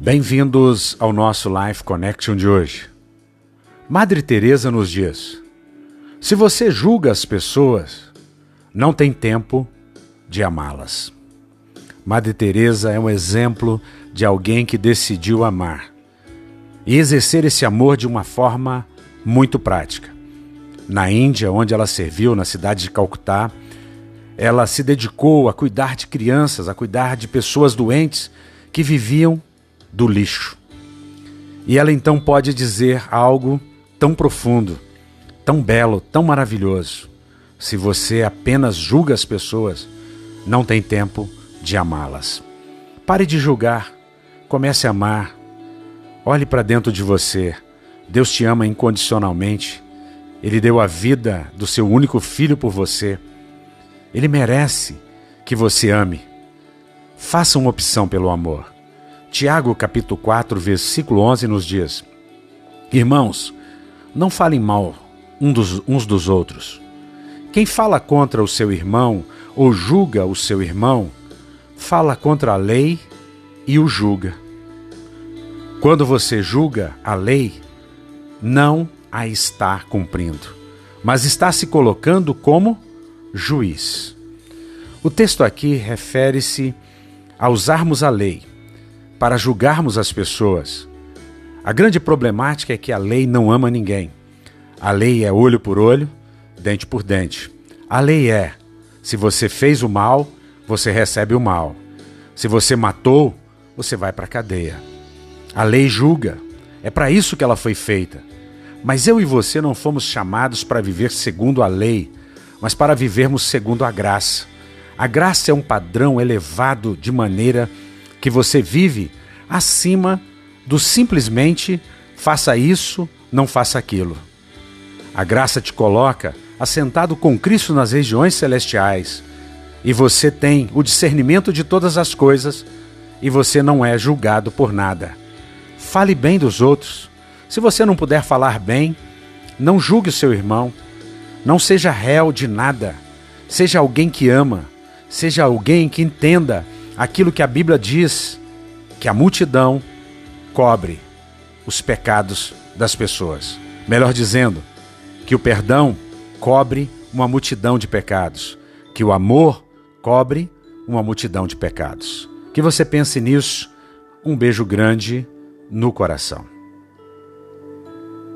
Bem-vindos ao nosso Life Connection de hoje. Madre Teresa nos diz: Se você julga as pessoas, não tem tempo de amá-las. Madre Teresa é um exemplo de alguém que decidiu amar e exercer esse amor de uma forma muito prática. Na Índia, onde ela serviu, na cidade de Calcutá, ela se dedicou a cuidar de crianças, a cuidar de pessoas doentes que viviam do lixo. E ela então pode dizer algo tão profundo, tão belo, tão maravilhoso. Se você apenas julga as pessoas, não tem tempo de amá-las. Pare de julgar, comece a amar. Olhe para dentro de você. Deus te ama incondicionalmente. Ele deu a vida do seu único filho por você. Ele merece que você ame. Faça uma opção pelo amor. Tiago capítulo 4, versículo 11 nos diz: Irmãos, não falem mal uns dos outros. Quem fala contra o seu irmão ou julga o seu irmão, fala contra a lei e o julga. Quando você julga a lei, não a está cumprindo, mas está se colocando como juiz. O texto aqui refere-se a usarmos a lei para julgarmos as pessoas. A grande problemática é que a lei não ama ninguém. A lei é olho por olho, dente por dente. A lei é: se você fez o mal, você recebe o mal. Se você matou, você vai para a cadeia. A lei julga. É para isso que ela foi feita. Mas eu e você não fomos chamados para viver segundo a lei, mas para vivermos segundo a graça. A graça é um padrão elevado de maneira que você vive acima do simplesmente faça isso, não faça aquilo. A graça te coloca assentado com Cristo nas regiões celestiais e você tem o discernimento de todas as coisas e você não é julgado por nada. Fale bem dos outros. Se você não puder falar bem, não julgue o seu irmão. Não seja réu de nada. Seja alguém que ama. Seja alguém que entenda aquilo que a Bíblia diz, que a multidão cobre os pecados das pessoas. Melhor dizendo, que o perdão cobre uma multidão de pecados, que o amor cobre uma multidão de pecados. Que você pense nisso. Um beijo grande no coração.